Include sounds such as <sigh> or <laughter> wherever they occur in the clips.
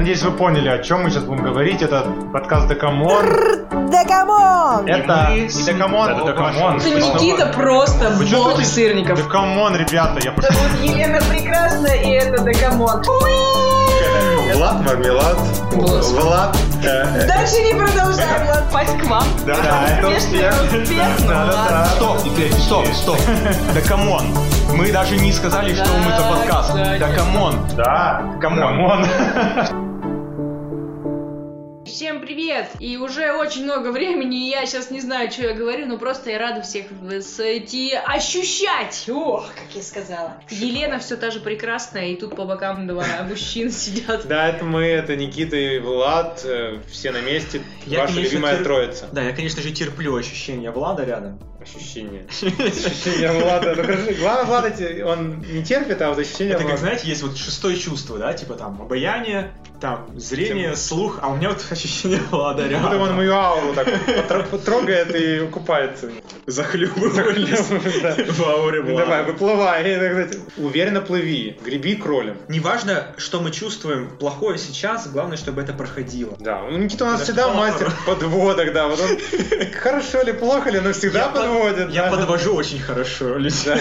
надеюсь, вы поняли, о чем мы сейчас будем говорить. Это подкаст Декамон. Декамон! Это не Декамон, это Декамон. Это Никита просто бог сырников. Декамон, ребята, я прошу. Зовут Елена Прекрасная, и это Декамон. Влад Мармелад. Влад. э, Дальше не продолжаем, ладно. Пасть к вам. Да, да, это успех. Да, да, да. Стоп, теперь, стоп, стоп. Да come on. Мы даже не сказали, что мы за подкаст. Да come on. Да, come on. <laughs> Всем привет! И уже очень много времени, и я сейчас не знаю, что я говорю, но просто я рада всех вас эти ощущать! Ох, как я сказала. Елена все та же прекрасная, и тут по бокам два <laughs> мужчин сидят. Да, это мы, это Никита и Влад, э, все на месте, ваша любимая троица. Да, я, конечно же, терплю ощущение Влада рядом. Ощущение. <laughs> Ощущение Влада. Ну, хорошо, главное, Влад, эти- он не терпит, а вот ощущение Это как, Влада. знаете, есть вот шестое чувство, да, типа там обаяние, там зрение, слух, а у меня вот <laughs> ощущение Влада Будто он рядом. мою ауру так потрогает и купается. Захлебываюсь Да. <laughs> в ауре Ну, Давай, выплывай. Уверенно плыви, греби кролем. Неважно, что мы чувствуем плохое сейчас, главное, чтобы это проходило. Да, ну, Никита у нас всегда мастер подводок, да. Вот он <laughs> хорошо ли, плохо ли, но всегда подводит. Я подвожу очень хорошо людей.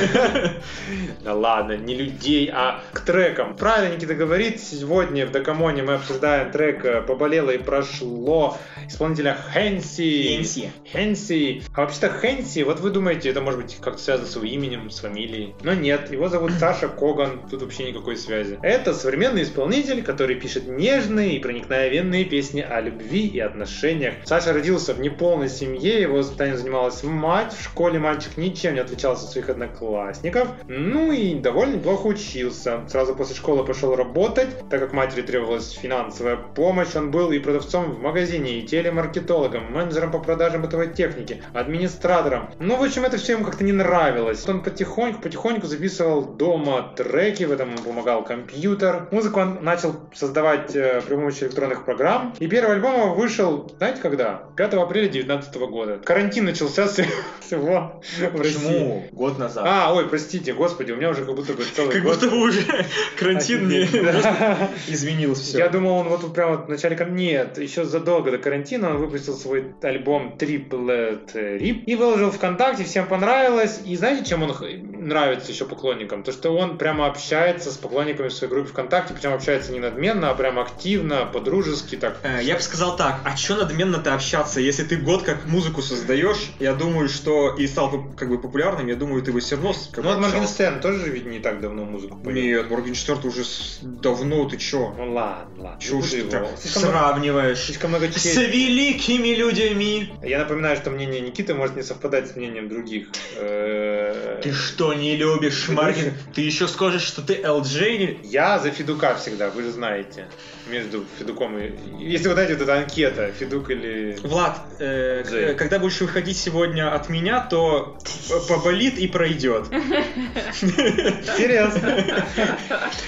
Да ладно, не людей, а к трекам. Правильно Никита говорит, сегодня в Дакамоне мы обсуждаем трек э, «Поболело и прошло» исполнителя Хэнси. Хэнси. Хэнси. А вообще-то Хэнси, вот вы думаете, это может быть как-то связано с его именем, с фамилией. Но нет, его зовут <clears throat> Саша Коган, тут вообще никакой связи. Это современный исполнитель, который пишет нежные и проникновенные песни о любви и отношениях. Саша родился в неполной семье, его воспитанием занималась мать. В школе мальчик ничем не отличался от своих одноклассников. Ну и довольно неплохо учился. Сразу после школы пошел работать, так как матери требовалась финансовая помощь. Он был и продавцом в магазине, и телемаркетологом, менеджером по продажам бытовой техники, администратором. Ну, в общем, это все ему как-то не нравилось. Он потихоньку, потихоньку записывал дома треки, в этом ему помогал компьютер. Музыку он начал создавать э, при помощи электронных программ. И первый альбом его вышел, знаете когда? 5 апреля 2019 года. Карантин начался с- <laughs> всего в. Почему? Год назад. А, ой, простите, господи, у меня уже как будто бы <laughs> целый Как год. будто бы уже <laughs> карантин не Да. изменил все. Я думал, он вот прямо в начале... Нет, еще задолго до карантина он выпустил свой альбом Triplet Rip и выложил ВКонтакте, всем понравилось. И знаете, чем он нравится еще поклонникам? То, что он прямо общается с поклонниками в своей группе ВКонтакте, причем общается не надменно, а прямо активно, по-дружески так. Э, Я бы сказал так, а чё надменно-то общаться, если ты год как музыку создаешь, я думаю, что и стал как бы популярным, я думаю, ты бы все равно как Ну, вот. Моргенштерн тоже ведь не так давно музыку поет. Нет, Моргенштерн уже с- давно, ты чё? Ну ладно, ладно. Буду ты его. Слишком сравниваешь? Слишком много С честь. великими людьми! Я напоминаю, что мнение Никиты может не совпадать с мнением других. Э, Ты что, не любишь Маргин? <laughs> Ты еще скажешь, что ты LJ? Я за Федука всегда, вы же знаете. Между Федуком и... Если вы знаете, вот эта анкета, Федук или... Влад, э, когда будешь выходить сегодня от меня, то поболит и пройдет. Интересно.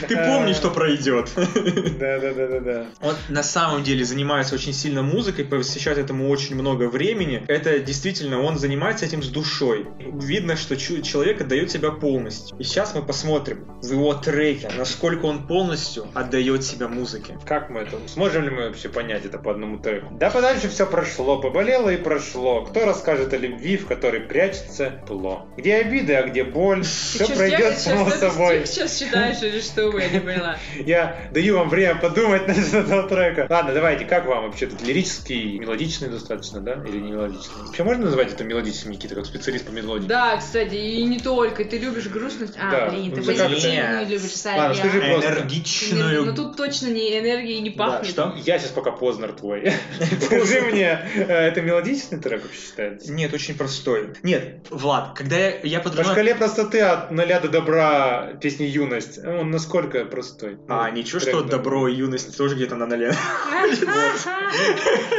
<laughs> Ты помни, что пройдет. Да, да, да, да, да. Он на самом деле занимается очень сильно музыкой, посвящает этому очень много времени. Это действительно, он занимается этим с душой. Видно, что человек отдает себя полностью. И сейчас мы посмотрим в его треке, насколько он полностью отдает себя музыке. Как мы это... Сможем ли мы вообще понять это по одному треку? Да подальше все прошло, поболело и прошло. Кто расскажет о любви, в которой прячется пло? Где обиды, а где боль? Все пройдет само собой. сейчас читаешь или что вы, я не поняла. Я даю вам время подумать <laughs> насчет этого трека. Ладно, давайте, как вам вообще тут лирический, мелодичный достаточно, да? Или не мелодичный? Вообще можно назвать это мелодичным, Никита, как специалист по мелодии? Да, кстати, и не только. Ты любишь грустность. А, Да. блин, ты Ну, позитивную любишь, Ладно, скажи просто. Энергичную. Ну тут точно не энергии не Да, пахнет. что? Я сейчас пока Познер твой. <laughs> Скажи мне, э, это мелодичный трек вообще считается? Нет, очень простой. Нет, Влад, когда я, я По подразумеваю... шкале простоты от нуля до добра песни «Юность». Он насколько простой? А, Ну, ничего, что да. добро и юность тоже где-то на ноле. <laughs>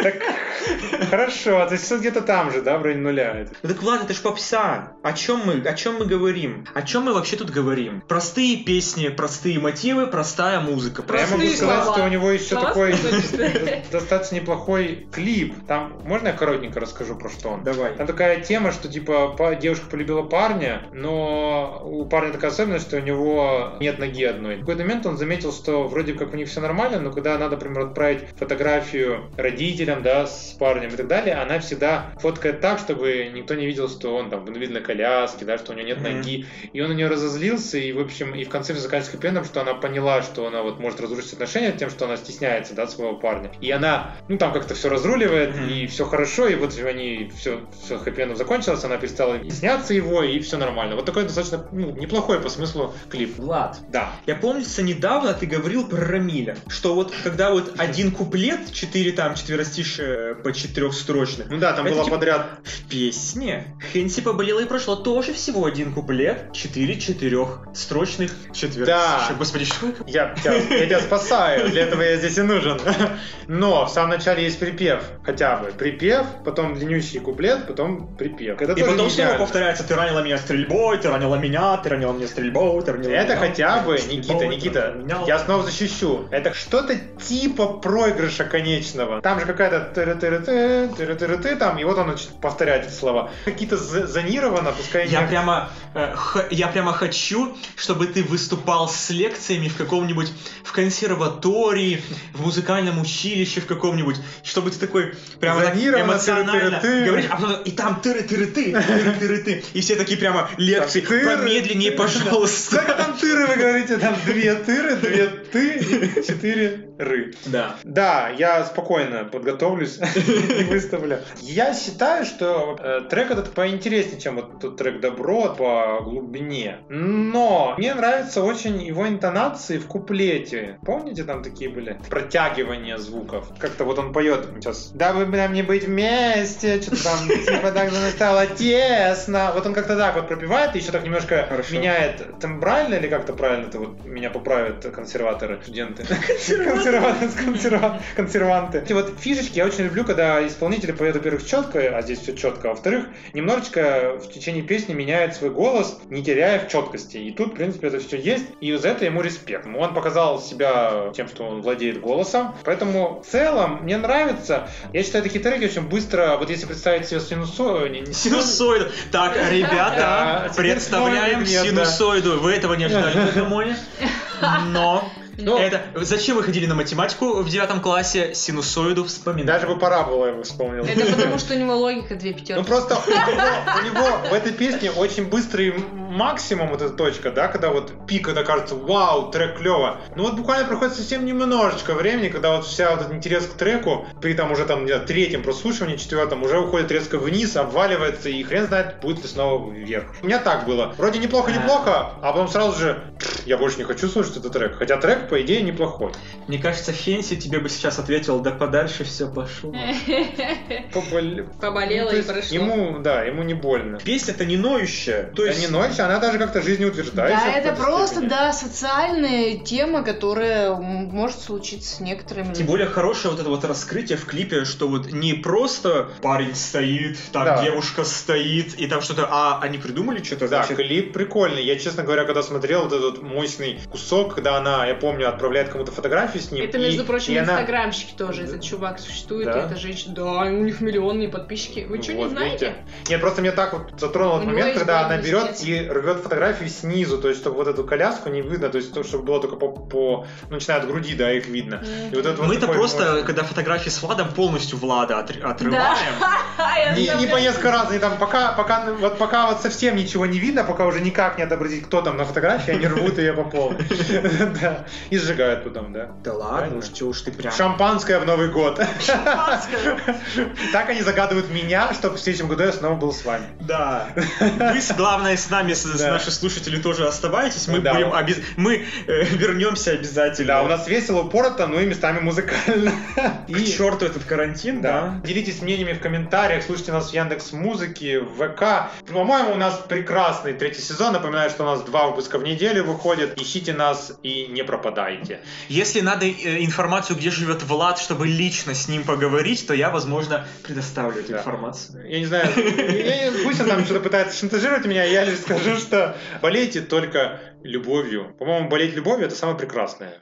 Так Хорошо, то есть всё где-то там же, да, в районе нуля. Ну так ладно, это ж попса. О чем мы, о чем мы говорим? О чем мы вообще тут говорим? Простые песни, простые мотивы, простая музыка. Я могу Простые сказать, слова. что у него еще Слова такой <laughs> достаточно неплохой клип. Там, можно я коротенько расскажу про что он? Давай. Там такая тема, что типа па- девушка полюбила парня, но у парня такая особенность, что у него нет ноги одной. В какой-то момент он заметил, что вроде как у них все нормально, но когда надо, например, отправить фотографию родителям, да, с парнем и так далее, она всегда фоткает так, чтобы никто не видел, что он там в коляске, да, что у него нет Мгм. ноги. И он на нее разозлился, и, в общем, и в конце все заканчивается хэппи-эндом, что она поняла, что она вот может разрушить отношения тем, что она стесняется, да, своего парня. И она, ну, там как-то все разруливает, Мгм. и все хорошо, и вот они все, все хэппи-эндом закончилось, она перестала стесняться его, и все нормально. Вот такой достаточно ну, неплохой по смыслу клип. Влад, Да. я помнится, недавно ты говорил про Рамиля, что вот когда вот один куплет, четыре там четверостишие по четырехстрочных, Ну да, там Это было типа- подряд. в песне Хенси поболела и прошло тоже всего один куплет, четыре четырехстрочных четвертостишия. Да. Господи, что это? Я, тебя- я тебя спасаю, для <laughs> этого я здесь и нужен. Но в самом начале есть припев, хотя бы. Припев, потом длиннющий куплет, потом припев. Это И потом снова повторяется, ты ранила меня стрельбой, ты ранила меня, ты ранила меня стрельбой, ты ранила Это меня. хотя бы, Никита, Никита, я снова защищу. Это что-то типа проигрыша конечного. Там же какая-то тыры-тыры-ты там, и вот он начинает повторять эти слова. Какие-то зонировано, пускай Я прямо, я прямо хочу, чтобы ты выступал с лекциями в каком-нибудь, в консерватории, в музыкальном училище в каком-нибудь, чтобы ты такой прямо так эмоционально тыры-тыры-ты. говоришь, а потом и там тыры-тыры-ты, тыры-тыры-ты, и все такие прямо лекции, тыры. помедленнее, пожалуйста. Сколько там тыры вы говорите? Там две тыры, две ты четыре ры. Да. Да, я спокойно подготовлюсь <laughs> и выставлю. Я считаю, что э, трек этот поинтереснее, чем вот тот трек «Добро» по глубине. Но мне нравятся очень его интонации в куплете. Помните, там такие были? Протягивания звуков. Как-то вот он поет сейчас. Да вы нам не быть вместе, что-то там, <laughs> типа так стало тесно. Вот он как-то так вот пропевает, и еще так немножко Хорошо. меняет тембрально или как-то правильно это вот меня поправят консерваторы, студенты. <laughs> Консерванты, <laughs> консерва- консерванты. Эти вот фишечки я очень люблю, когда исполнители поют, во-первых, четко, а здесь все четко, а во-вторых, немножечко в течение песни меняет свой голос, не теряя в четкости. И тут, в принципе, это все есть, и за это ему респект. Он показал себя тем, что он владеет голосом, поэтому в целом мне нравится. Я считаю, такие треки очень быстро, вот если представить себе синусоиду, не, не Синусоиду. Так, ребята, представляем синусоиду. Вы этого не ожидали <laughs> на Гамоне? Но Ну, это зачем вы ходили на математику в девятом классе? Синусоиду вспоминать. Даже бы я бы вспомнил. Это <laughs> потому, что у него логика две Ну пятерки. просто у него, у него в этой песне очень быстрый максимум, вот эта точка, да, когда вот пик, когда кажется, вау, трек клево. Ну вот буквально проходит совсем немножечко времени, когда вот вся вот этот интерес к треку, при там уже там, не знаю, третьем прослушивании, четвертом, уже уходит резко вниз, обваливается, и хрен знает, будет ли снова вверх. У меня так было. Вроде неплохо-неплохо, а потом сразу же, «Пф, я больше не хочу слушать этот трек. Хотя трек, по идее, неплохой. Мне кажется, Хенси тебе бы сейчас ответил, да подальше все пошло. <laughs> Побол- Поболело Ну, и прошло. Ему, да, ему не больно. Песня-то не ноющая. То Да есть не ночью, она даже как-то жизнеутверждающая. Да, это просто, степени. да, социальная тема, которая может случиться с некоторыми Тем более хорошее вот это вот раскрытие в клипе, что вот не просто парень стоит, там Да. девушка стоит, и там что-то, а они придумали что-то, Да, значит, клип прикольный. Я, честно говоря, когда смотрел вот этот мощный кусок, когда она, я помню, отправляет кому-то фотографию с ним. Это, и- между прочим, и она- инстаграмщики тоже. Этот чувак существует, Да? и эта женщина. Да, у них миллионные подписчики. Вы что, не Вот, знаете? видите? Нет, просто мне так вот затронул этот момент, когда она берет снять. и рвет фотографию снизу, то есть, чтобы вот эту коляску не видно, то есть, то, чтобы было только по, по- ну, начиная от груди, да, их видно. И вот это вот Мы-то просто, мощный- когда фотографии с Владом, полностью Влада отр- Да. отрываем. <laughs> Я Не, не по несколько раз, они там пока, пока, вот пока вот совсем ничего не видно, пока уже никак не отобразить, кто там на фотографии, они рвут ее по полной. Да. И сжигают потом, да. Да ладно, уж чё уж ты прям. Шампанское в Новый год. Так они загадывают меня, чтобы в следующем году я снова был с вами. Да. Вы, главное, с нами наши слушатели тоже оставайтесь. Мы будем обез- мы э, вернемся обязательно. Да, у нас весело, упорото, но и местами музыкально. к черту этот карантин, Да. да. Делитесь мнениями в комментариях, слушайте нас в Яндекс Музыке, в ВК. По-моему, у нас прекрасный третий сезон. Напоминаю, что у нас два выпуска в неделю выходит. Ищите нас и не пропадайте. Если надо э, информацию, где живет Влад, чтобы лично с ним поговорить, то я, возможно, предоставлю эту Да. информацию. Я не знаю, пусть он там что-то пытается шантажировать меня, я лишь скажу, что болейте только любовью. По-моему, болеть любовью это самое прекрасное.